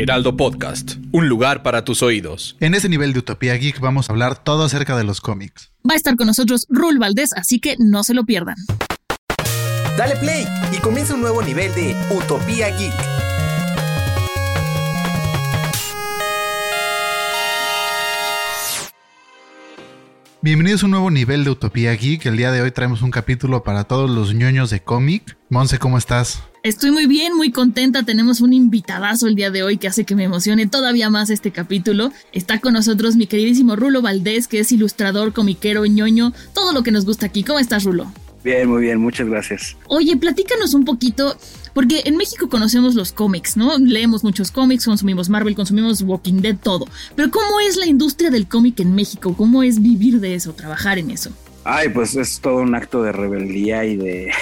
Heraldo Podcast, un lugar para tus oídos. En ese nivel de Utopía Geek vamos a hablar todo acerca de los cómics. Va a estar con nosotros Rul Valdés, así que no se lo pierdan. Dale play y comienza un nuevo nivel de Utopía Geek. Bienvenidos a un nuevo nivel de Utopía Geek. El día de hoy traemos un capítulo para todos los ñoños de cómic. Monse, ¿cómo estás? Estoy muy bien, muy contenta. Tenemos un invitadazo el día de hoy que hace que me emocione todavía más este capítulo. Está con nosotros mi queridísimo Rulo Valdés, que es ilustrador, comiquero, ñoño, todo lo que nos gusta aquí. ¿Cómo estás, Rulo? Bien, muy bien, muchas gracias. Oye, platícanos un poquito, porque en México conocemos los cómics, ¿no? Leemos muchos cómics, consumimos Marvel, consumimos Walking Dead, todo. Pero ¿cómo es la industria del cómic en México? ¿Cómo es vivir de eso, trabajar en eso? Ay, pues es todo un acto de rebeldía y de,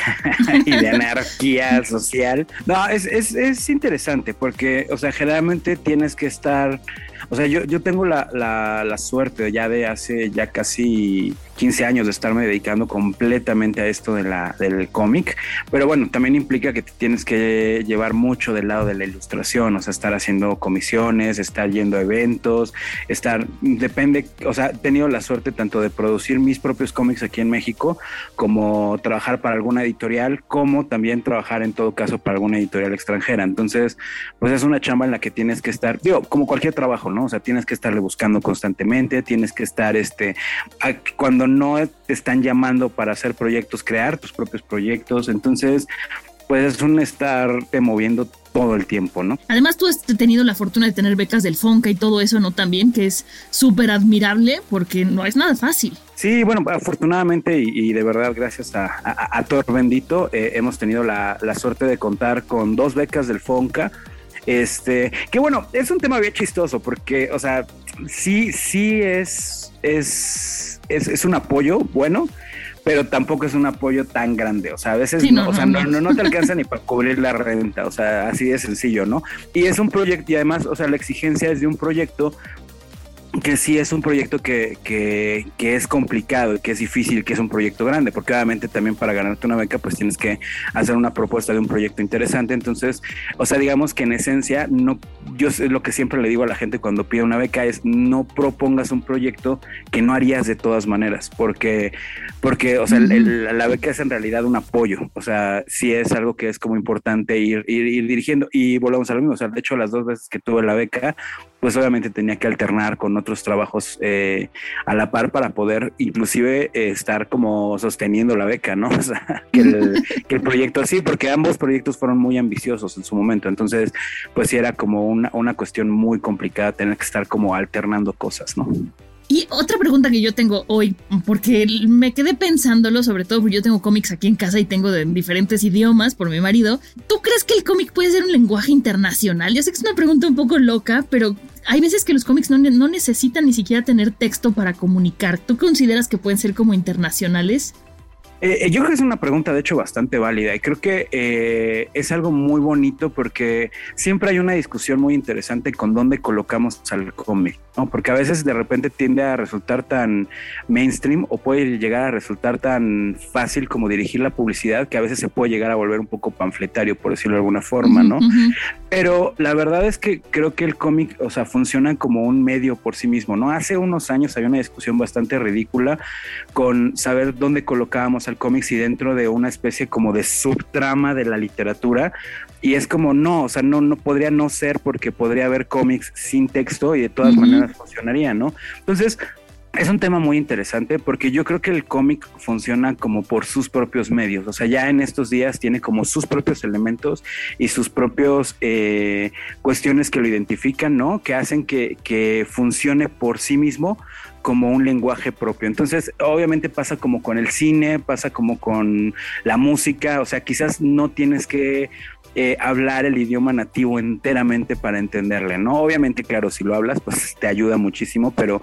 anarquía social. No, es, es, es interesante porque, o sea, generalmente tienes que estar o sea, yo, yo tengo la, la, la, suerte ya de hace ya casi 15 años de estarme dedicando completamente a esto de la, del cómic, pero bueno, también implica que te tienes que llevar mucho del lado de la ilustración, o sea, estar haciendo comisiones, estar yendo a eventos, estar, depende, o sea, he tenido la suerte tanto de producir mis propios cómics aquí en México, como trabajar para alguna editorial, como también trabajar en todo caso para alguna editorial extranjera. Entonces, pues es una chamba en la que tienes que estar, digo, como cualquier trabajo, ¿no? O sea, tienes que estarle buscando constantemente, tienes que estar, este, cuando no te están llamando para hacer proyectos, crear tus propios proyectos. Entonces, pues es un estarte moviendo todo el tiempo, ¿no? Además, tú has tenido la fortuna de tener becas del Fonca y todo eso, ¿no? También, que es súper admirable porque no es nada fácil. Sí, bueno, afortunadamente y, de verdad gracias a, a, Thor Bendito eh, hemos tenido la, la, suerte de contar con dos becas del Fonca. Este, que bueno, es un tema bien chistoso porque, o sea, sí, sí es, es, es, es un apoyo bueno, pero tampoco es un apoyo tan grande. O sea, a veces no, o sea, no, no, te alcanza ni para cubrir la renta. O sea, así de sencillo, ¿no? Y es un proyecto, y además, o sea, la exigencia es de un proyecto que sí es un proyecto que, que, que, es complicado, que es difícil, que es un proyecto grande, porque obviamente también para ganarte una beca pues tienes que hacer una propuesta de un proyecto interesante. Entonces, o sea, digamos que en esencia, no, yo sé lo que siempre le digo a la gente cuando pide una beca es no propongas un proyecto que no harías de todas maneras, porque, porque o sea, la beca es en realidad un apoyo, o sea, sí es algo que es como importante ir, ir, ir dirigiendo. Y volvemos a lo mismo, o sea, de hecho las dos veces que tuve la beca, pues obviamente tenía que alternar con otros trabajos eh, a la par para poder inclusive eh, estar como sosteniendo la beca, ¿no? O sea, que el, que el proyecto sí, porque ambos proyectos fueron muy ambiciosos en su momento, entonces pues sí era como una, una cuestión muy complicada tener que estar como alternando cosas, ¿no? Y otra pregunta que yo tengo hoy, porque me quedé pensándolo, sobre todo porque yo tengo cómics aquí en casa y tengo de diferentes idiomas por mi marido. ¿Tú crees que el cómic puede ser un lenguaje internacional? Yo sé que es una pregunta un poco loca, pero hay veces que los cómics no necesitan ni siquiera tener texto para comunicar. ¿Tú consideras que pueden ser como internacionales? Eh, yo creo que es una pregunta, de hecho, bastante válida y creo que eh, es algo muy bonito porque siempre hay una discusión muy interesante con dónde colocamos al cómic, ¿no? Porque a veces de repente tiende a resultar tan mainstream o puede llegar a resultar tan fácil como dirigir la publicidad que a veces se puede llegar a volver un poco panfletario, por decirlo de alguna forma, ¿no? Pero la verdad es que creo que el cómic, o sea, funciona como un medio por sí mismo, ¿no? Hace unos años había una discusión bastante ridícula con saber dónde colocábamos al cómics y dentro de una especie como de subtrama de la literatura. Y es como, no, o sea, no, no podría no ser porque podría haber cómics sin texto y de todas maneras funcionaría, ¿no? Entonces, es un tema muy interesante porque yo creo que el cómic funciona como por sus propios medios, o sea, ya en estos días tiene como sus propios elementos y sus propios eh, cuestiones que lo identifican, ¿no? Que hacen que, funcione por sí mismo como un lenguaje propio. Entonces, obviamente pasa como con el cine, pasa como con la música, o sea, quizás no tienes que eh, hablar el idioma nativo enteramente para entenderle, ¿no? Obviamente, claro, si lo hablas, pues te ayuda muchísimo, pero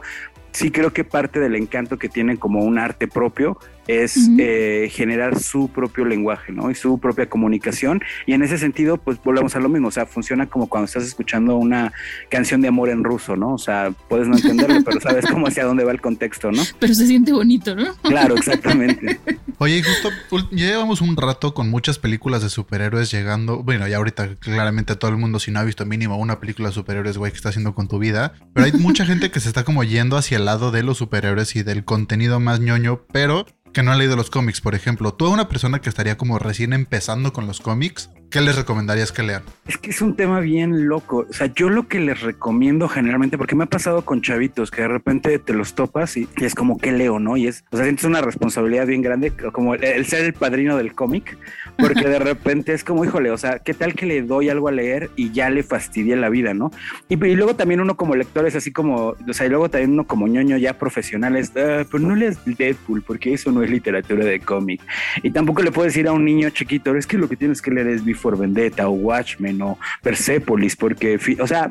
sí creo que parte del encanto que tiene como un arte propio es eh, generar su propio lenguaje, ¿no? Y su propia comunicación. Y en ese sentido, pues volvemos a lo mismo. O sea, funciona como cuando estás escuchando una canción de amor en ruso, ¿no? O sea, puedes no entenderlo, pero sabes cómo hacia dónde va el contexto, ¿no? Pero se siente bonito, ¿no? Claro, exactamente. Oye, justo ya llevamos un rato con muchas películas de superhéroes llegando. Bueno, ya ahorita claramente todo el mundo, si no ha visto mínimo una película de superhéroes, güey, que está haciendo con tu vida. Pero hay mucha gente que se está como yendo hacia el lado de los superhéroes y del contenido más ñoño, pero que no ha leído los cómics, por ejemplo. Tú a una persona que estaría como recién empezando con los cómics, ¿qué les recomendarías que lean? Es que es un tema bien loco. O sea, yo lo que les recomiendo generalmente, porque me ha pasado con chavitos que de repente te los topas y, es como que leo, ¿no? Y es, o sea, sientes una responsabilidad bien grande, como el, ser el padrino del cómic, porque de repente es como, híjole, o sea, ¿qué tal que le doy algo a leer y ya le fastidié la vida, ¿no? Y, luego también uno como lector es así como, o sea, y luego también uno como ñoño ya profesional es, ah, pues no lees Deadpool, porque eso no es literatura de cómic. Y tampoco le puedes decir a un niño chiquito, es que lo que tienes que leer es Before Vendetta o Watchmen o Persepolis, porque, o sea,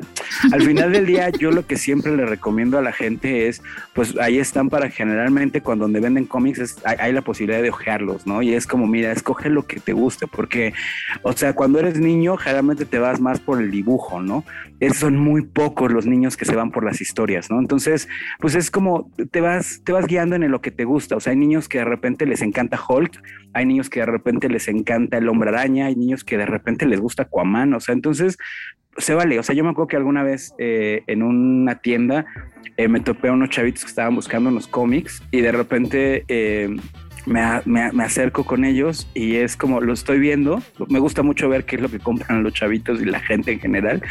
al final del día yo lo que siempre le recomiendo a la gente es, pues ahí están para generalmente cuando donde venden cómics hay, la posibilidad de ojearlos, ¿no? Y es como, mira, escoge lo que te guste, porque, o sea, cuando eres niño generalmente te vas más por el dibujo, ¿no? Es, son muy pocos los niños que se van por las historias, ¿no? Entonces, pues es como te vas, te vas guiando en lo que te gusta, o sea, hay niños que de repente les encanta Hulk, hay niños que de repente les encanta el hombre araña, hay niños que de repente les gusta Aquaman, o sea, entonces se vale. O sea, yo me acuerdo que alguna vez eh, en una tienda eh, me topé a unos chavitos que estaban buscando unos cómics y de repente eh, me, me, acerco con ellos y es como lo estoy viendo. Me gusta mucho ver qué es lo que compran los chavitos y la gente en general.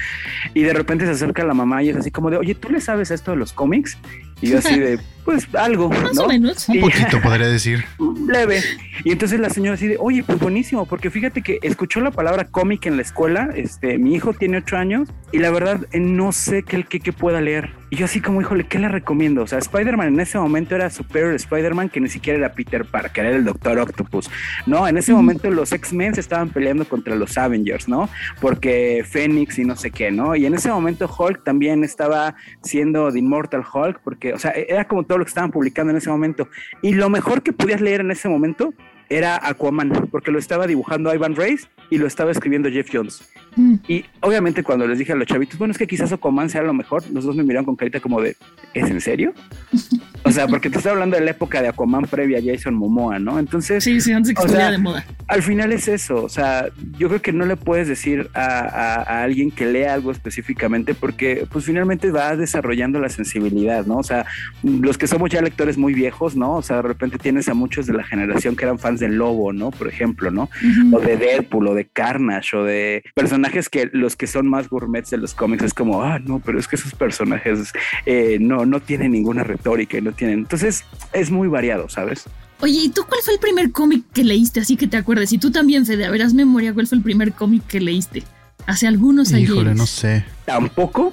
Y de repente se acerca la mamá y es así como de, oye, ¿tú le sabes esto de los cómics? Y yo así de, pues algo, Más ¿no? o menos. Un poquito, podría decir. Leve. Y entonces la señora así de, oye, pues buenísimo, porque fíjate que escuchó la palabra cómic en la escuela. Este, mi hijo tiene ocho años y la verdad eh, no sé qué, qué, qué pueda leer. Y yo así como, híjole, ¿qué le recomiendo? O sea, Spider-Man en ese momento era Superior Spider-Man, que ni siquiera era Peter Parker, era el Doctor Octopus, ¿no? En ese momento los X-Men se estaban peleando contra los Avengers, ¿no? Porque Phoenix y no sé qué, ¿no? Y en ese momento Hulk también estaba siendo The Immortal Hulk, porque, o sea, era como todo lo que estaban publicando en ese momento. Y lo mejor que podías leer en ese momento era Aquaman, porque lo estaba dibujando Ivan Reis y lo estaba escribiendo Jeff Jones. Mm. Y obviamente cuando les dije a los chavitos, bueno, es que quizás Aquaman sea lo mejor, los dos me miraron con carita como de, ¿es en serio? O sea, porque te estoy hablando de la época de Aquaman previa a Jason Momoa, ¿no? Entonces... Sí, sí, antes de que o estuviera sea, de moda. Al final es eso, o sea, yo creo que no le puedes decir a, a- a alguien que lea algo específicamente porque pues finalmente va desarrollando la sensibilidad, ¿no? O sea, los que somos ya lectores muy viejos, ¿no? O sea, de repente tienes a muchos de la generación que eran fans del Lobo, ¿no? Por ejemplo, ¿no? O de Deadpool o de Carnage o de personajes que los que son más gourmets de los cómics es como, ah, no, pero es que esos personajes eh, no, no tienen ninguna retórica y no tienen. Entonces es muy variado, ¿sabes? Oye, ¿y tú cuál fue el primer cómic que leíste? Así que te acuerdes. Y tú también, Fede, a ver, haz memoria, ¿cuál fue el primer cómic que leíste? Hace algunos años. Híjole, no sé. Tampoco,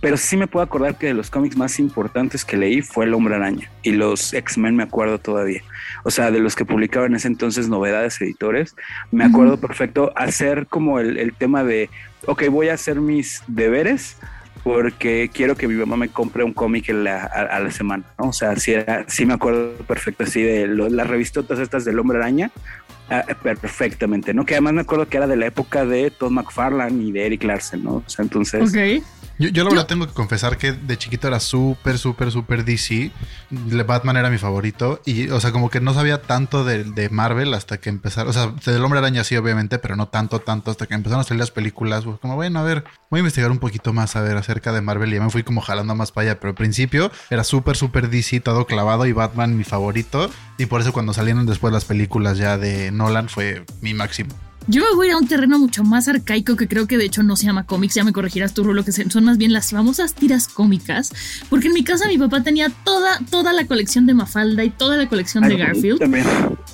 pero sí me puedo acordar que de los cómics más importantes que leí fue El Hombre Araña y los X-Men me acuerdo todavía. O sea, de los que publicaban en ese entonces novedades editores, me acuerdo perfecto hacer como el, el tema de, ok, voy a hacer mis deberes porque quiero que mi mamá me compre un cómic a, la semana, ¿no? O sea, sí, era, sí me acuerdo perfecto así de lo- las revistotas estas del Hombre Araña, ah, perfectamente, ¿no? Que además me acuerdo que era de la época de Todd McFarlane y de Eric Larsen, ¿no? O sea, entonces... Ok. Yo, yo la verdad tengo que confesar que de chiquito era súper, súper, súper DC. Batman era mi favorito. Y, o sea, como que no sabía tanto de, de Marvel hasta que empezaron. O sea, del Hombre Araña sí, obviamente, pero no tanto, tanto hasta que empezaron a salir las películas. Pues, como, bueno, a ver, voy a investigar un poquito más, a ver, acerca de Marvel. Y ya me fui como jalando más para allá. Pero al principio era súper, súper DC, todo clavado. Y Batman mi favorito. Y por eso cuando salieron después las películas ya de Nolan fue mi máximo. Yo me voy a ir a un terreno mucho más arcaico que creo que de hecho no se llama cómics, ya me corregirás tú, lo que son más bien las famosas tiras cómicas, porque en mi casa mi papá tenía toda, toda la colección de Mafalda y toda la colección de Garfield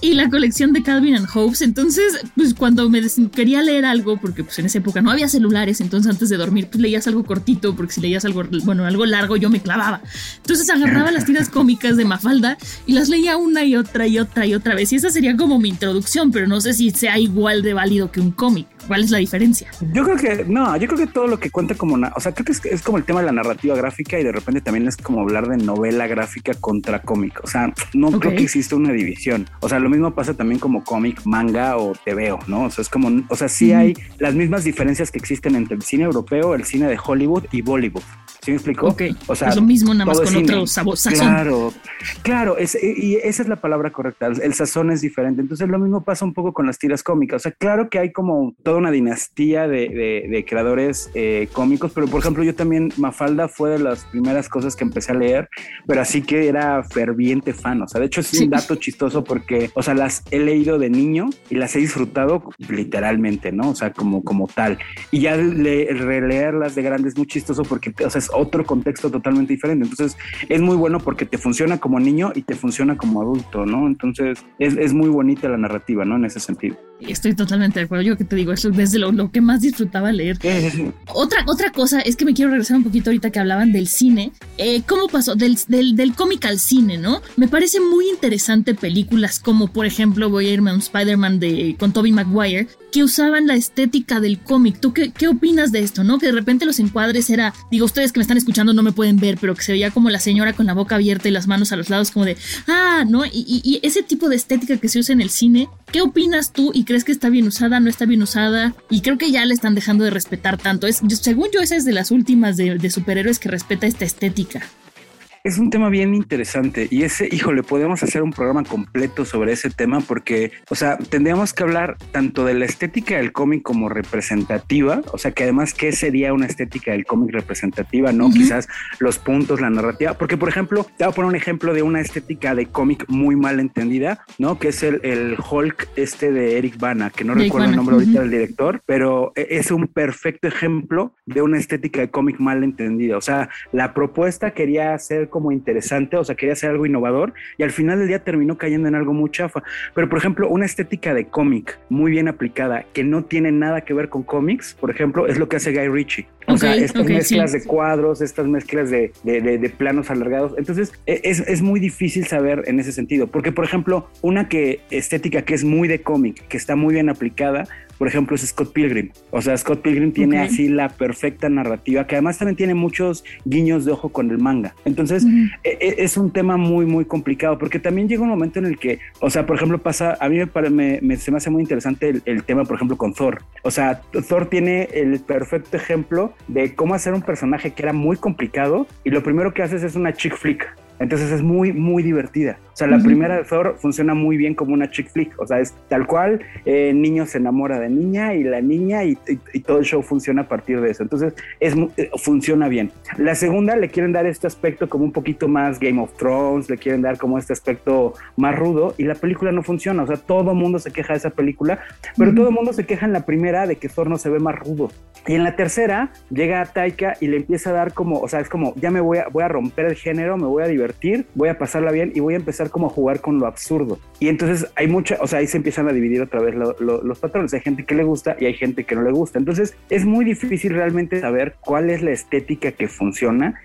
y la colección de Calvin and Hobbes, entonces pues cuando me quería leer algo, porque pues en esa época no había celulares, entonces antes de dormir pues leías algo cortito, porque si leías algo, bueno, algo largo yo me clavaba, entonces agarraba las tiras cómicas de Mafalda y las leía una y otra y otra y otra vez, y esa sería como mi introducción, pero no sé si sea igual de válido que un cómic. ¿Cuál es la diferencia? Yo creo que no, yo creo que todo lo que cuenta como, o sea, creo que es, como el tema de la narrativa gráfica y de repente también es como hablar de novela gráfica contra cómic. O sea, no creo que exista una división. O sea, lo mismo pasa también como cómic, manga o TVO, ¿no? O sea, es como, o sea, sí hay las mismas diferencias que existen entre el cine europeo, el cine de Hollywood y Bollywood. ¿Sí me explico? O sea, es lo mismo, nada más con otro sabor, sazón. Claro, claro, y esa es la palabra correcta. El sazón es diferente. Entonces, lo mismo pasa un poco con las tiras cómicas. O sea, claro que hay como toda una dinastía de, creadores eh, cómicos, pero por ejemplo, yo también, Mafalda fue de las primeras cosas que empecé a leer, pero así que era ferviente fan. O sea, de hecho, es un dato chistoso porque, o sea, las he leído de niño y las he disfrutado literalmente, ¿no? O sea, como, como tal. Y ya releerlas de grande es muy chistoso porque, o sea, es otro contexto totalmente diferente. Entonces, es muy bueno porque te funciona como niño y te funciona como adulto, ¿no? Entonces, es, es muy bonita la narrativa, ¿no? En ese sentido. Estoy totalmente de acuerdo. Yo que te digo, eso desde lo, que más disfrutaba leer. otra, otra cosa es que me quiero regresar un poquito ahorita que hablaban del cine. Eh, ¿Cómo pasó? Del, del, del cómic al cine, ¿no? Me parece muy interesante películas como, por ejemplo, voy a irme a un Spider-Man de, con Tobey Maguire, que usaban la estética del cómic. ¿Tú qué, qué opinas de esto, no? Que de repente los encuadres era, digo, ustedes que me están escuchando no me pueden ver, pero que se veía como la señora con la boca abierta y las manos a los lados, como de, ah, ¿no? Y, y, y ese tipo de estética que se usa en el cine, ¿qué opinas tú y crees que está bien usada, no está bien usada? Y creo que ya le están dejando de respetar tanto. Es, según yo, esa es de las últimas de superhéroes que respeta esta estética es un tema bien interesante y ese, híjole, podemos hacer un programa completo sobre ese tema porque, o sea, tendríamos que hablar tanto de la estética del cómic como representativa, o sea, que además, ¿qué sería una estética del cómic representativa? No, quizás los puntos, la narrativa, porque, por ejemplo, te voy a poner un ejemplo de una estética de cómic muy mal entendida, ¿no? Que es el, el Hulk este de Eric Bana, que no recuerdo el nombre ahorita del director, pero e, es un perfecto ejemplo de una estética de cómic mal entendida, o sea, la propuesta quería hacer como interesante, o sea, quería hacer algo innovador y al final del día terminó cayendo en algo muy chafa. Pero, por ejemplo, una estética de cómic muy bien aplicada que no tiene nada que ver con cómics, por ejemplo, es lo que hace Guy Ritchie. O sea, estas mezclas de cuadros, estas mezclas de, de, planos alargados. Entonces, e, es, es, muy difícil saber en ese sentido. Porque, por ejemplo, una que estética que es muy de cómic, que está muy bien aplicada, por ejemplo, es Scott Pilgrim. O sea, Scott Pilgrim tiene así la perfecta narrativa, que además también tiene muchos guiños de ojo con el manga. Entonces, e, e, es un tema muy, muy complicado, porque también llega un momento en el que, o sea, por ejemplo, pasa, a mí me, me, se me hace muy interesante el, el, tema, por ejemplo, con Thor. O sea, Thor tiene el perfecto ejemplo de cómo hacer un personaje que era muy complicado y lo primero que haces es una chick flick. Entonces es muy, muy divertida. O sea, la primera de Thor funciona muy bien como una chick flick. O sea, es tal cual, eh, niño se enamora de niña y la niña y, todo el show funciona a partir de eso. Entonces, es, eh, funciona bien. La segunda le quieren dar este aspecto como un poquito más Game of Thrones, le quieren dar como este aspecto más rudo y la película no funciona. O sea, todo mundo se queja de esa película, pero todo el mundo se queja en la primera de que Thor no se ve más rudo. Y en la tercera llega Taika y le empieza a dar como, o sea, es como, ya me voy a, voy a romper el género, me voy a divertir, voy a pasarla bien y voy a empezar como jugar con lo absurdo. Y entonces hay mucha, o sea, ahí se empiezan a dividir otra vez los patrones. Hay gente que le gusta y hay gente que no le gusta. Entonces es muy difícil realmente saber cuál es la estética que funciona,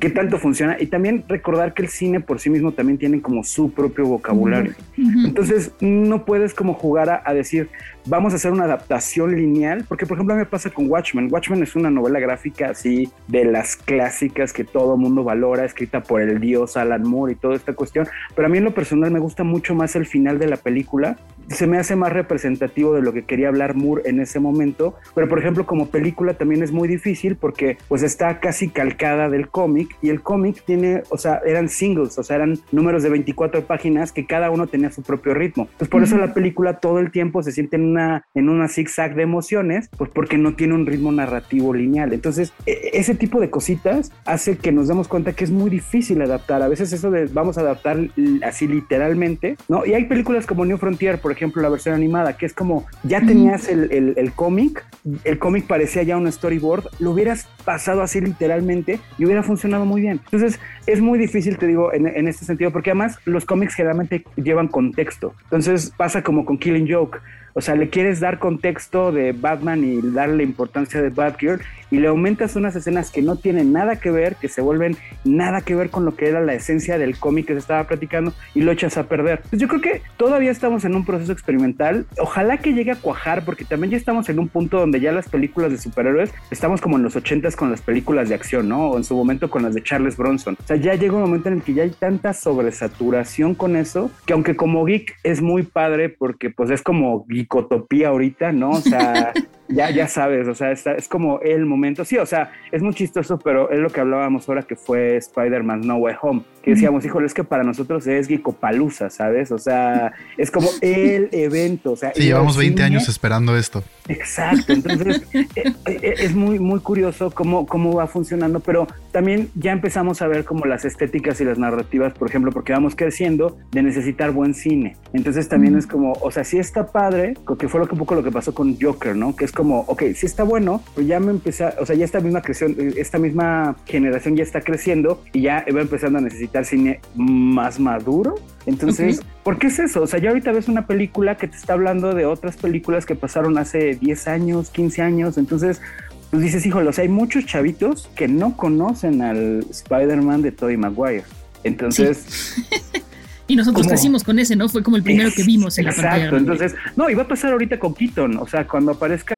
qué tanto funciona y también recordar que el cine por sí mismo también tiene como su propio vocabulario. Entonces no puedes como jugar a decir, vamos a hacer una adaptación lineal, porque por ejemplo me pasa con Watchmen. Watchmen es una novela gráfica así de las clásicas que todo mundo valora, escrita por el dios Alan Moore y toda esta cuestión, pero a mí en lo personal me gusta mucho más el final de la película se me hace más representativo de lo que quería hablar Moore en ese momento, pero por ejemplo como película también es muy difícil porque pues está casi calcada del cómic y el cómic tiene, o sea, eran singles, o sea, eran números de 24 páginas que cada uno tenía su propio ritmo. Entonces por eso la película todo el tiempo se siente en una, en una zigzag de emociones, pues porque no tiene un ritmo narrativo lineal. Entonces e, ese tipo de cositas hace que nos demos cuenta que es muy difícil adaptar. A veces eso de vamos a adaptar así literalmente, ¿no? Y hay películas como New Frontier, por ejemplo, la versión animada, que es como ya tenías el, el, el cómic, el cómic parecía ya un storyboard, lo hubieras pasado así literalmente y hubiera funcionado muy bien. Entonces, es muy difícil, te digo, en, en este sentido, porque además los cómics generalmente llevan contexto. Entonces, pasa como con Killing Joke. O sea, le quieres dar contexto de Batman y darle importancia de Batgirl y le aumentas unas escenas que no tienen nada que ver, que se vuelven nada que ver con lo que era la esencia del cómic que se estaba platicando y lo echas a perder. Pues yo creo que todavía estamos en un proceso experimental. Ojalá que llegue a cuajar porque también ya estamos en un punto donde ya las películas de superhéroes estamos como en los ochentas con las películas de acción, ¿no? O en su momento con las de Charles Bronson. O sea, ya llega un momento en el que ya hay tanta sobresaturación con eso que aunque como geek es muy padre porque pues es como geekotopía ahorita, ¿no? O sea... ya, ya sabes, o sea, es como el momento. Sí, o sea, es muy chistoso, pero es lo que hablábamos ahora que fue Spider-Man No Way Home, que decíamos, híjole, es que para nosotros es Geekopalusa, ¿sabes? O sea, es como el evento. O sea, sí, llevamos 20 años esperando esto. Exacto, entonces eh, eh, es muy, muy curioso cómo, cómo va funcionando, pero también ya empezamos a ver como las estéticas y las narrativas, por ejemplo, porque vamos creciendo de necesitar buen cine. Entonces también es como, o sea, sí está padre, que fue lo que un poco lo que pasó con Joker, ¿no? Que es como, ok, sí está bueno, pues ya me empecé, o sea, ya esta misma creación, esta misma generación ya está creciendo y ya va empezando a necesitar cine más maduro. Entonces, ¿por qué es eso? O sea, ya ahorita ves una película que te está hablando de otras películas que pasaron hace 10 años, 15 años, entonces pues dices, híjole, o sea, hay muchos chavitos que no conocen al Spider-Man de Tobey Maguire. Entonces... Y nosotros crecimos con ese, ¿no? Fue como el primero que vimos en la pantalla. Exacto, entonces, no, y va a pasar ahorita con Keaton, o sea, cuando aparezca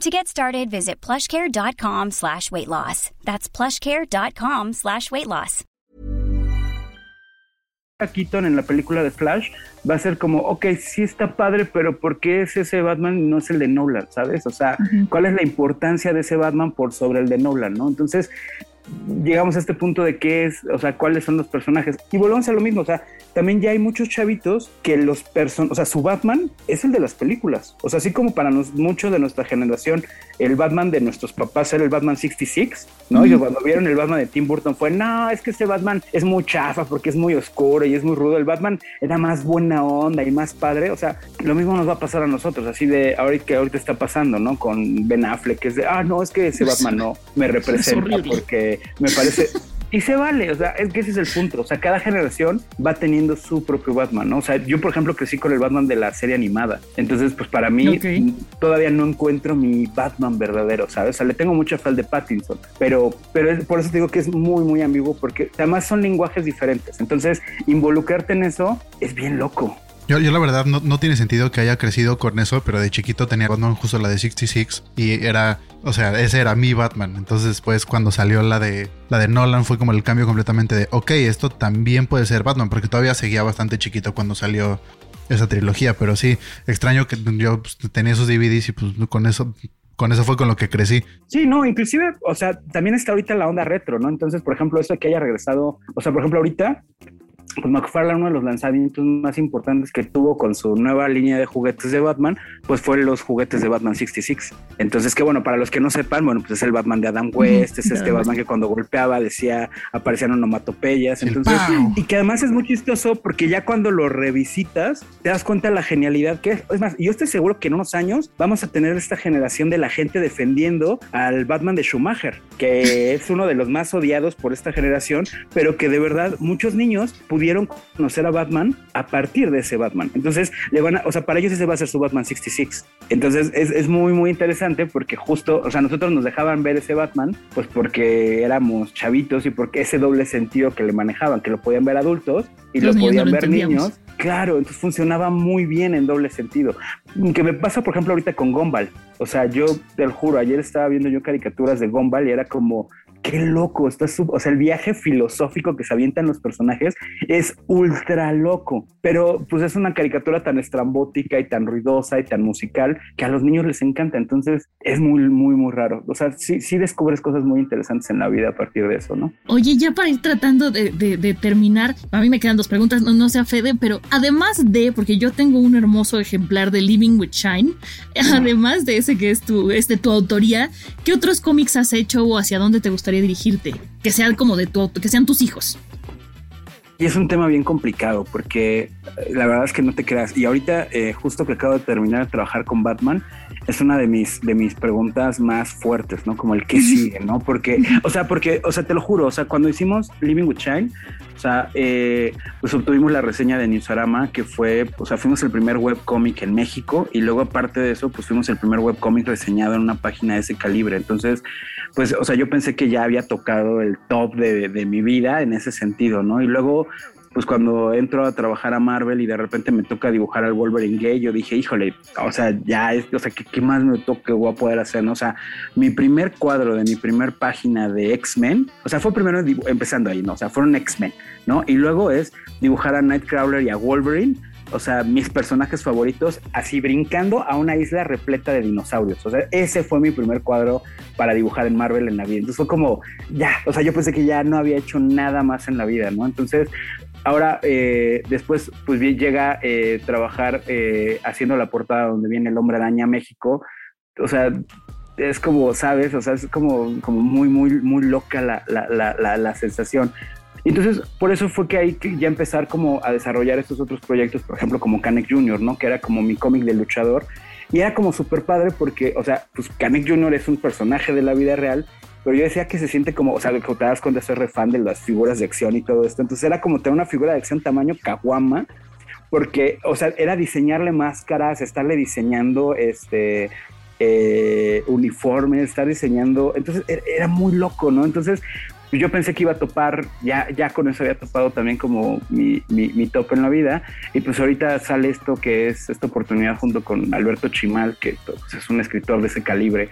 To get started, visit plushcare.com slash weight loss. That's plushcare.com slash weight loss. Keaton en la película de Flash va a ser como, ok, sí está padre, pero ¿por qué es ese Batman y no es el de Nolan, sabes? O sea, uh -huh. ¿cuál es la importancia de ese Batman por sobre el de Nolan, no? Entonces, llegamos a este punto de qué es, o sea, cuáles son los personajes. Y volvemos a lo mismo, o sea, también ya hay muchos chavitos que los personajes, o sea, su Batman es el de las películas. O sea, así como para nos, mucho de nuestra generación, el Batman de nuestros papás era el Batman 66, ¿no? Mm. Y cuando vieron el Batman de Tim Burton fue, no, es que ese Batman es muy chafa porque es muy oscuro y es muy rudo. El Batman era más buena onda y más padre. O sea, lo mismo nos va a pasar a nosotros, así de ahorita que ahorita está pasando, ¿no? Con Ben Affleck, que es de, ah, no, es que ese Batman no me representa porque me parece y se vale, o sea, es que ese es el punto. O sea, cada generación va teniendo su propio Batman, ¿no? O sea, yo, por ejemplo, crecí con el Batman de la serie animada. Entonces, pues para mí okay. todavía no encuentro mi Batman verdadero, ¿sabes? O sea, le tengo mucha fe al de Pattinson, pero, pero es, por eso te digo que es muy, muy ambiguo, porque además son lenguajes diferentes. Entonces, involucrarte en eso es bien loco. Yo, yo, la verdad no, no, tiene sentido que haya crecido con eso, pero de chiquito tenía Batman justo la de 66 y era, o sea, ese era mi Batman. Entonces después cuando salió la de la de Nolan fue como el cambio completamente de, ok, esto también puede ser Batman, porque todavía seguía bastante chiquito cuando salió esa trilogía, pero sí, extraño que yo pues, tenía esos DVDs y pues con eso con eso fue con lo que crecí. Sí, no, inclusive, o sea, también está ahorita la onda retro, ¿no? Entonces, por ejemplo, eso que haya regresado, o sea, por ejemplo, ahorita pues McFarlane, uno de los lanzamientos más importantes que tuvo con su nueva línea de juguetes de Batman, pues fue los juguetes de Batman 66. Entonces, que bueno, para los que no sepan, bueno, pues es el Batman de Adam West, es este Batman que cuando golpeaba decía, aparecían onomatopeyas. Entonces, y que además es muy chistoso porque ya cuando lo revisitas, te das cuenta de la genialidad que es. Es más, yo estoy seguro que en unos años vamos a tener esta generación de la gente defendiendo al Batman de Schumacher, que es uno de los más odiados por esta generación, pero que de verdad muchos niños pudieron conocer a Batman a partir de ese Batman. Entonces, le van a, o sea, para ellos ese va a ser su Batman 66. Entonces, es, es muy, muy interesante porque justo, o sea, nosotros nos dejaban ver ese Batman, pues porque éramos chavitos y porque ese doble sentido que le manejaban, que lo podían ver adultos y lo podían ver niños. Claro, entonces funcionaba muy bien en doble sentido. Que me pasa, por ejemplo, ahorita con Gumball. O sea, yo te lo juro, ayer estaba viendo yo caricaturas de Gumball y era como, qué loco, está o sea, el viaje filosófico que se avientan los personajes es ultra loco, pero pues es una caricatura tan estrambótica y tan ruidosa y tan musical que a los niños les encanta, entonces es muy, muy, muy raro. O sea, sí, sí descubres cosas muy interesantes en la vida a partir de eso, ¿no? Oye, ya para ir tratando de, terminar, a mí me quedan dos preguntas, no, sea Fede, pero además de, porque yo tengo un hermoso ejemplar de Living with Shine, además de ese que es tu, este, tu autoría, ¿qué otros cómics has hecho o hacia dónde te gustaría dirigirte? Que sean como de tu, que sean tus hijos. Y es un tema bien complicado porque eh, la verdad es que no te creas. Y ahorita, eh, justo que acabo de terminar de trabajar con Batman, es una de mis, de mis preguntas más fuertes, ¿no? Como el que sigue, ¿no? Porque, o sea, porque, o sea, te lo juro, o sea, cuando hicimos Living with Shine, o sea, eh, pues obtuvimos la reseña de Newsarama, que fue, o sea, fuimos el primer webcómic en México y luego aparte de eso, pues fuimos el primer webcómic reseñado en una página de ese calibre. Entonces, pues, o sea, yo pensé que ya había tocado el top de, de mi vida en ese sentido, ¿no? Y luego pues cuando entro a trabajar a Marvel y de repente me toca dibujar al Wolverine gay, yo dije, híjole, o sea, ya es, o sea, ¿qué, más me toca voy a poder hacer? ¿no? O sea, mi primer cuadro de mi primer página de X-Men, o sea, fue primero empezando ahí, ¿no? O sea, fueron X-Men, ¿no? Y luego es dibujar a Nightcrawler y a Wolverine, o sea, mis personajes favoritos, así brincando a una isla repleta de dinosaurios. O sea, ese fue mi primer cuadro para dibujar en Marvel en la vida. Entonces fue como, ya, o sea, yo pensé que ya no había hecho nada más en la vida, ¿no? Entonces, Ahora, eh, después, pues bien, llega eh, trabajar eh, haciendo la portada donde viene el hombre araña México. O sea, es como, ¿sabes? O sea, es como, como muy, muy, muy loca la, la, la, la sensación. Entonces, por eso fue que que ya empezar como a desarrollar estos otros proyectos, por ejemplo, como Canek Jr., ¿no? Que era como mi cómic de luchador. Y era como súper padre porque, o sea, pues Canek Jr. es un personaje de la vida real pero yo decía que se siente como, o sea, que te das cuenta, soy re fan de las figuras de acción y todo esto, entonces era como tener una figura de acción tamaño caguama, porque, o sea, era diseñarle máscaras, estarle diseñando este eh, uniformes, estar diseñando, entonces e-, era muy loco, ¿no? Entonces yo pensé que iba a topar, ya, ya con eso había topado también como mi, mi, top en la vida, y pues ahorita sale esto que es esta oportunidad junto con Alberto Chimal, que pues, es un escritor de ese calibre,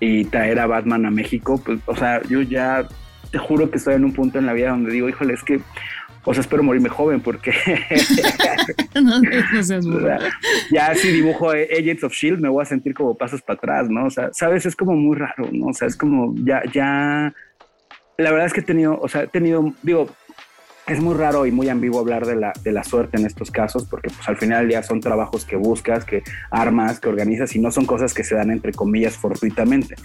y traer a Batman a México, pues, o sea, yo ya te juro que estoy en un punto en la vida donde digo, híjole, es que, o sea, espero morirme joven porque no, ya si dibujo Agents of Shield me voy a sentir como pasos para atrás, ¿no? O sea, sabes, es como muy raro, ¿no? O sea, es como ya, ya, la verdad es que he tenido, o sea, he tenido, digo, es muy raro y muy ambiguo hablar de la, de la suerte en estos casos, porque pues al final ya son trabajos que buscas, que armas, que organizas y no son cosas que se dan entre comillas fortuitamente.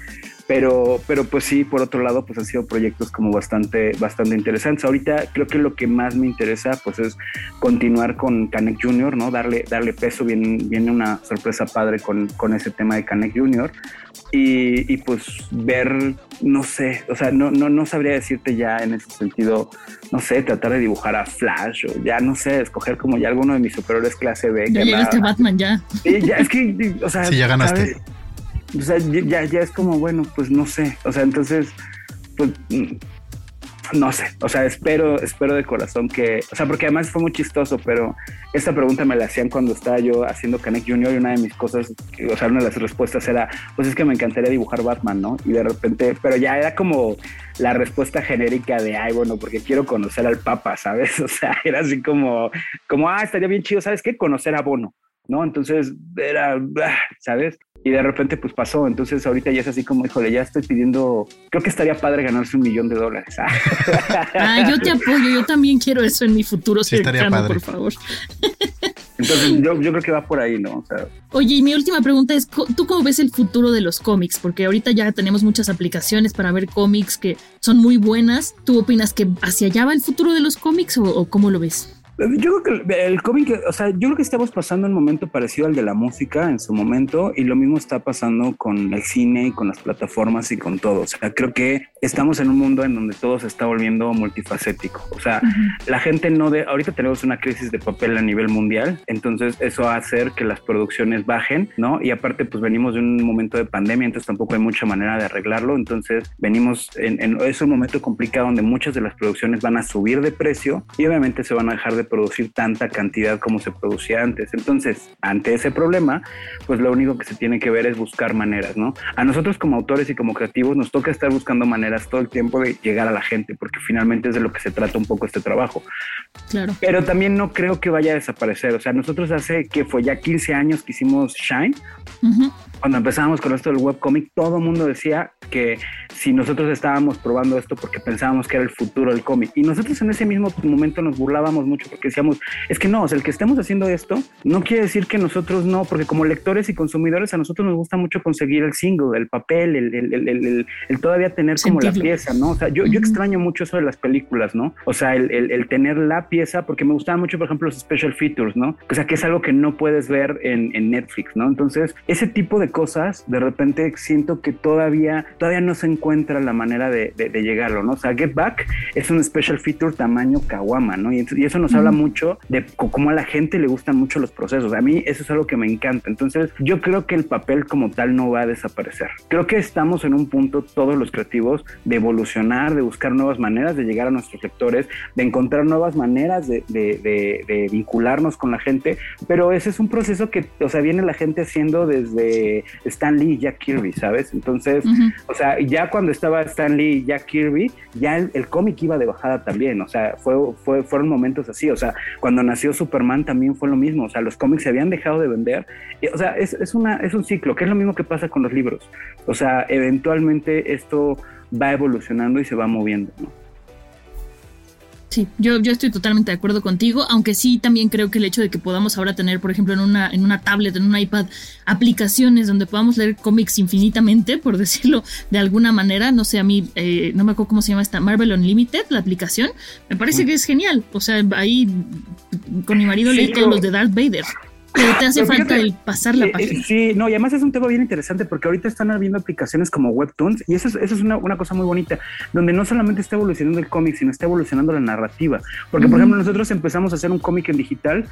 Pero, pero pues sí, por otro lado, pues han sido proyectos como bastante, bastante interesantes. Ahorita creo que lo que más me interesa pues es continuar con Canek Junior, ¿no? Darle, darle peso, viene, viene una sorpresa padre con, con ese tema de Canek Junior. Y, y, pues ver, no sé, o sea, no, no, no sabría decirte ya en ese sentido, no sé, tratar de dibujar a Flash o ya, no sé, escoger como ya alguno de mis superiores clase B. Ya llegaste a Batman ya. ya. Es que, o sea, sí, ya ganaste. O sea, ya, ya es como, bueno, pues no sé. O sea, entonces, pues no sé, o sea, espero, espero de corazón que, o sea, porque además fue muy chistoso, pero esta pregunta me la hacían cuando estaba yo haciendo Canek Junior y una de mis cosas, o sea, una de las respuestas era, pues es que me encantaría dibujar Batman, ¿no? Y de repente, pero ya era como la respuesta genérica de, ay, bueno, porque quiero conocer al Papa, ¿sabes? O sea, era así como, como, ah, estaría bien chido, ¿sabes qué? Conocer a Bono. ¿no? Entonces era, ah, ¿sabes? Y de repente pues pasó, entonces ahorita ya es así como, híjole, ya estoy pidiendo, creo que estaría padre ganarse un millón de dólares. ah, yo te apoyo, yo también quiero eso en mi futuro sí, cercano, por favor. Entonces yo, yo, creo que va por ahí, ¿no? Oye, y mi última pregunta es, ¿tú cómo ves el futuro de los cómics? Porque ahorita ya tenemos muchas aplicaciones para ver cómics que son muy buenas. ¿Tú opinas que hacia allá va el futuro de los cómics o cómo lo ves? Yo creo que el, cómic, o sea, yo creo que estamos pasando un momento parecido al de la música en su momento y lo mismo está pasando con el cine y con las plataformas y con todo. O sea, creo que estamos en un mundo en donde todo se está volviendo multifacético. O sea, la gente no de, ahorita tenemos una crisis de papel a nivel mundial, entonces eso va a hacer que las producciones bajen, ¿no? Y aparte, pues venimos de un momento de pandemia, entonces tampoco hay mucha manera de arreglarlo. Entonces venimos en, en es un momento complicado donde muchas de las producciones van a subir de precio y obviamente se van a dejar de producir tanta cantidad como se producía antes. Entonces, ante ese problema, pues lo único que se tiene que ver es buscar maneras, ¿no? A nosotros como autores y como creativos nos toca estar buscando maneras todo el tiempo de llegar a la gente, porque finalmente es de lo que se trata un poco este trabajo. Claro. Pero también no creo que vaya a desaparecer. O sea, nosotros hace que fue ya 15 años que hicimos Shine. Cuando empezábamos con esto del webcomic, todo el mundo decía que si nosotros estábamos probando esto porque pensábamos que era el futuro del cómic. Y nosotros en ese mismo momento nos burlábamos mucho porque decíamos, es que no, o sea, el que estemos haciendo esto no quiere decir que nosotros no, porque como lectores y consumidores a nosotros nos gusta mucho conseguir el single, el papel, el, el, el, el todavía tener como la pieza, ¿no? O sea, yo, yo extraño mucho eso de las películas, ¿no? O sea, el, tener la pieza, porque me gustaban mucho, por ejemplo, los special features, ¿no? O sea, que es algo que no puedes ver en, en Netflix, ¿no? Entonces, ese tipo de cosas, de repente siento que todavía, todavía no se encuentra la manera de, de, llegarlo, ¿no? O sea, Get Back es un special feature tamaño Kawama, ¿no? Y, eso nos habla mucho de cómo a la gente le gustan mucho los procesos. A mí eso es algo que me encanta. Entonces, yo creo que el papel como tal no va a desaparecer. Creo que estamos en un punto, todos los creativos, de evolucionar, de buscar nuevas maneras de llegar a nuestros lectores, de encontrar nuevas maneras de, de, de vincularnos con la gente, pero ese es un proceso que, o sea, viene la gente haciendo desde Stan Lee y Jack Kirby, ¿sabes? Entonces, o sea, ya cuando estaba Stan Lee y Jack Kirby, ya el, cómic iba de bajada también, o sea, fue, fue, fueron momentos así, o sea, cuando nació Superman también fue lo mismo, o sea, los cómics se habían dejado de vender, o sea, es, es, una, es un ciclo, que es lo mismo que pasa con los libros, o sea, eventualmente esto va evolucionando y se va moviendo, ¿no? Sí, yo, yo estoy totalmente de acuerdo contigo, aunque sí también creo que el hecho de que podamos ahora tener, por ejemplo, en una, en una tablet, en un iPad, aplicaciones donde podamos leer cómics infinitamente, por decirlo de alguna manera, no sé, a mí, eh, no me acuerdo cómo se llama esta, Marvel Unlimited, la aplicación, me parece que es genial. O sea, ahí con mi marido leí todos los de Darth Vader. Pero te hace falta el pasar la página. Sí, no, y además es un tema bien interesante porque ahorita están habiendo aplicaciones como Webtoons y eso es, eso es una, una cosa muy bonita, donde no solamente está evolucionando el cómic, sino está evolucionando la narrativa. Porque, por ejemplo, nosotros empezamos a hacer un cómic en digital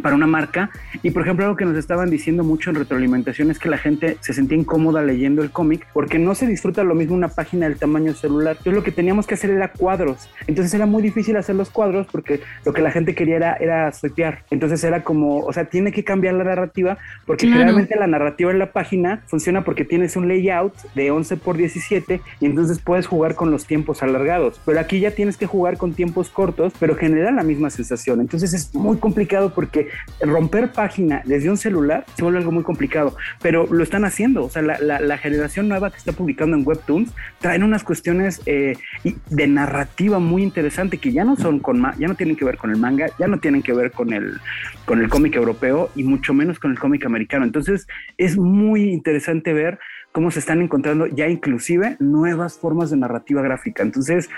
para una marca. Y por ejemplo, algo que nos estaban diciendo mucho en retroalimentación es que la gente se sentía incómoda leyendo el cómic porque no se disfruta lo mismo una página del tamaño celular. Entonces lo que teníamos que hacer era cuadros. Entonces era muy difícil hacer los cuadros porque lo que la gente quería era, era Entonces era como, o sea, tiene que cambiar la narrativa porque realmente la narrativa en la página funciona porque tienes un layout de 11 por 17 y entonces puedes jugar con los tiempos alargados. Pero aquí ya tienes que jugar con tiempos cortos, pero generan la misma sensación. Entonces es muy complicado porque romper página desde un celular se vuelve algo muy complicado, pero lo están haciendo. O sea, la, generación nueva que está publicando en Webtoons traen unas cuestiones eh, de narrativa muy interesante que ya no son con ya no tienen que ver con el manga, ya no tienen que ver con el con el cómic europeo y mucho menos con el cómic americano. Entonces es muy interesante ver cómo se están encontrando ya inclusive nuevas formas de narrativa gráfica. Entonces,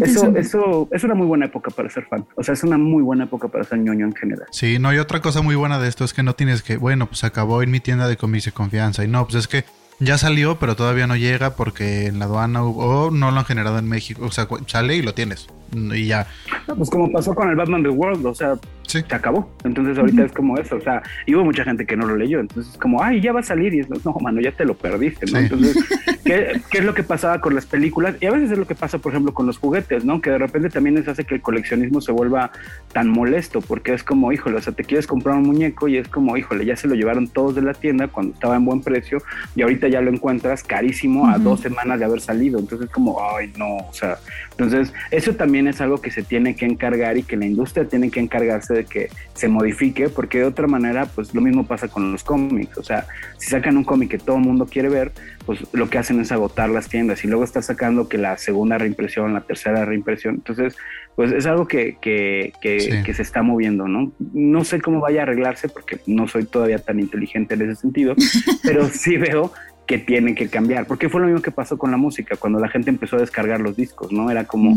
eso, eso es una muy buena época para ser fan. O sea, es una muy buena época para ser ñoño en general. Sí, no, y otra cosa muy buena de esto es que no tienes que, bueno, pues acabó en mi tienda de cómics de confianza. Y no, pues es que ya salió, pero todavía no llega porque en la aduana o no lo han generado en México. O sea, sale y lo tienes. Y ya. pues como pasó con el Batman The World, o sea, se acabó. Entonces ahorita es como eso, o sea, y hubo mucha gente que no lo leyó, entonces es como, ay, ya va a salir y es, no, mano, ya te lo perdiste, ¿no? Entonces, ¿qué, ¿qué, es lo que pasaba con las películas? Y a veces es lo que pasa, por ejemplo, con los juguetes, ¿no? Que de repente también les hace que el coleccionismo se vuelva tan molesto, porque es como, híjole, o sea, te quieres comprar un muñeco y es como, híjole, ya se lo llevaron todos de la tienda cuando estaba en buen precio y ahorita ya lo encuentras carísimo a dos semanas de haber salido, entonces es como, ay, no, o sea, entonces eso también es algo que se tiene que encargar y que la industria tiene que encargarse de que se modifique, porque de otra manera, pues lo mismo pasa con los cómics. O sea, si sacan un cómic que todo el mundo quiere ver, pues lo que hacen es agotar las tiendas y luego está sacando que la segunda reimpresión, la tercera reimpresión. Entonces, pues es algo que, que, que, se está moviendo, ¿no? No sé cómo vaya a arreglarse porque no soy todavía tan inteligente en ese sentido, pero sí veo que tienen que cambiar, porque fue lo mismo que pasó con la música, cuando la gente empezó a descargar los discos, ¿no? Era como,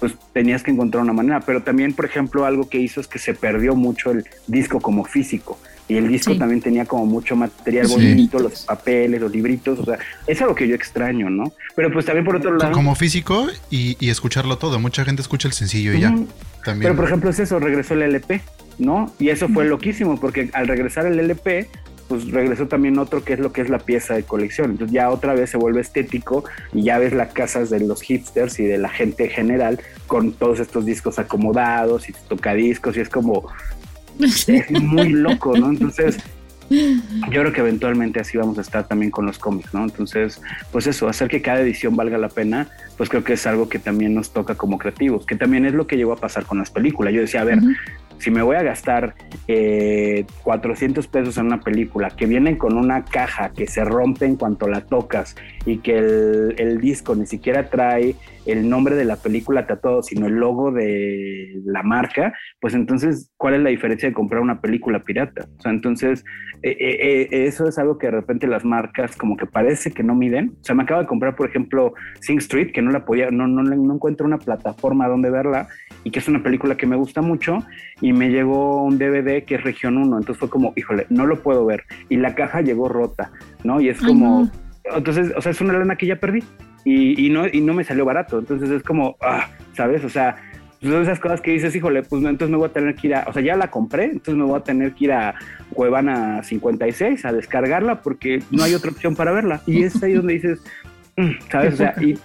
pues tenías que encontrar una manera, pero también, por ejemplo, algo que hizo es que se perdió mucho el disco como físico. Y el disco también tenía como mucho material bonito, los papeles, los libritos, o sea, es algo que yo extraño, ¿no? Pero pues también por otro lado... Como físico y, escucharlo todo, mucha gente escucha el sencillo y ya. También. Pero por ejemplo es eso, regresó el LP, ¿no? Y eso fue loquísimo, porque al regresar el LP, pues regresó también otro que es lo que es la pieza de colección. Entonces ya otra vez se vuelve estético y ya ves las casas de los hipsters y de la gente general con todos estos discos acomodados y tocadiscos y es como es muy loco, ¿no? Entonces yo creo que eventualmente así vamos a estar también con los cómics, ¿no? Entonces, pues eso, hacer que cada edición valga la pena, pues creo que es algo que también nos toca como creativos, que también es lo que llegó a pasar con las películas. Yo decía, a ver, si me voy a gastar eh, 400 pesos en una película que viene con una caja que se rompe en cuanto la tocas y que el, disco ni siquiera trae el nombre de la película tatuado, sino el logo de la marca, pues entonces, ¿cuál es la diferencia de comprar una película pirata? O sea, entonces, eh, eh, eh, eso es algo que de repente las marcas como que parece que no miden. O sea, me acabo de comprar, por ejemplo, Sing Street, que no la podía, no, no, no encuentro una plataforma donde verla y que es una película que me gusta mucho y me llegó un DVD que es región 1, entonces fue como, híjole, no lo puedo ver y la caja llegó rota, ¿no? Y es como, entonces, o sea, es una lana que ya perdí y, no, y no me salió barato, entonces es como, ah, ¿sabes? O sea, son esas cosas que dices, híjole, pues entonces me voy a tener que ir a, o sea, ya la compré, entonces me voy a tener que ir a Cuevana 56 a descargarla porque no hay otra opción para verla. Y es ahí donde dices, mm", ¿sabes? O sea, y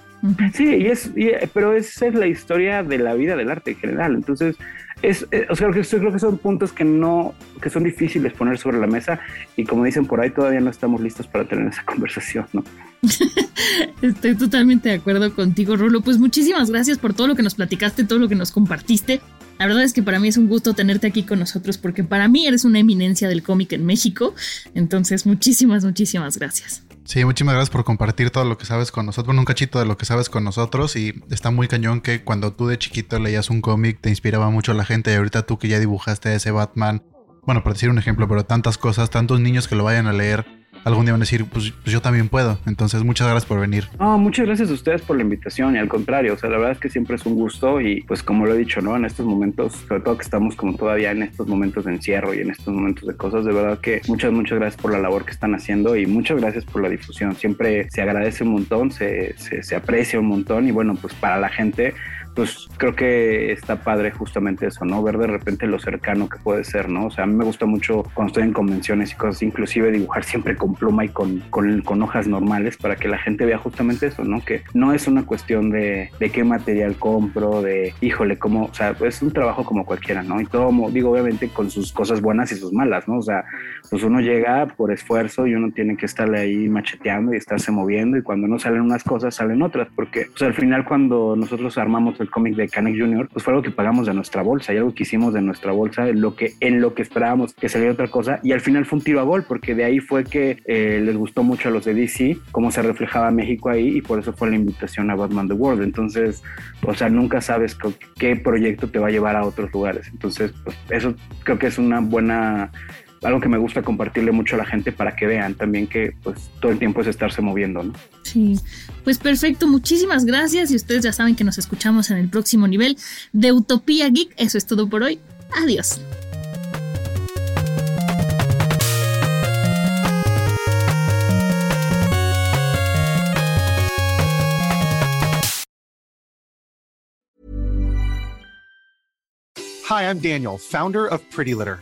Sí, y es, pero esa es la historia de la vida del arte en general. Entonces, es, eh, o sea, creo que, creo que son puntos que no, que son difíciles poner sobre la mesa y como dicen por ahí, todavía no estamos listos para tener esa conversación, ¿no? Estoy totalmente de acuerdo contigo, Rulo. Pues muchísimas gracias por todo lo que nos platicaste, todo lo que nos compartiste. La verdad es que para mí es un gusto tenerte aquí con nosotros porque para mí eres una eminencia del cómic en México. Entonces, muchísimas, muchísimas gracias. Sí, muchísimas gracias por compartir todo lo que sabes con nosotros, bueno, un cachito de lo que sabes con nosotros y está muy cañón que cuando tú de chiquito leías un cómic te inspiraba mucho a la gente y ahorita tú que ya dibujaste ese Batman, bueno, para decir un ejemplo, pero tantas cosas, tantos niños que lo vayan a leer algún día van a decir, pues, pues, yo también puedo. Entonces, muchas gracias por venir. No, muchas gracias a ustedes por la invitación y al contrario, o sea, la verdad es que siempre es un gusto y pues como lo he dicho, ¿no? En estos momentos, sobre todo que estamos como todavía en estos momentos de encierro y en estos momentos de cosas, de verdad que muchas, muchas gracias por la labor que están haciendo y muchas gracias por la difusión. Siempre se agradece un montón, se, se, se aprecia un montón y bueno, pues para la gente pues creo que está padre justamente eso, ¿no? Ver de repente lo cercano que puede ser, ¿no? O sea, a mí me gusta mucho cuando estoy en convenciones y cosas, inclusive dibujar siempre con pluma y con, con, hojas normales para que la gente vea justamente eso, ¿no? Que no es una cuestión de, de qué material compro, de, híjole, cómo, o sea, es un trabajo como cualquiera, ¿no? Y todo, digo, obviamente con sus cosas buenas y sus malas, ¿no? O sea, pues uno llega por esfuerzo y uno tiene que estarle ahí macheteando y estarse moviendo y cuando no salen unas cosas, salen otras, porque, sea, al final cuando nosotros armamos el cómic de Canek Jr., pues fue algo que pagamos de nuestra bolsa y algo que hicimos de nuestra bolsa, en lo que, en lo que esperábamos que saliera otra cosa. Y al final fue un tiro a gol, porque de ahí fue que eh, les gustó mucho a los de DC cómo se reflejaba México ahí y por eso fue la invitación a Batman The World. Entonces, o sea, nunca sabes qué proyecto te va a llevar a otros lugares. Entonces, pues eso creo que es una buena algo que me gusta compartirle mucho a la gente para que vean también que pues todo el tiempo es estarse moviendo, ¿no? Sí, pues perfecto, muchísimas gracias y ustedes ya saben que nos escuchamos en el próximo nivel de Utopía Geek. Eso es todo por hoy. Adiós. Hi, I'm Daniel, founder of Pretty Litter.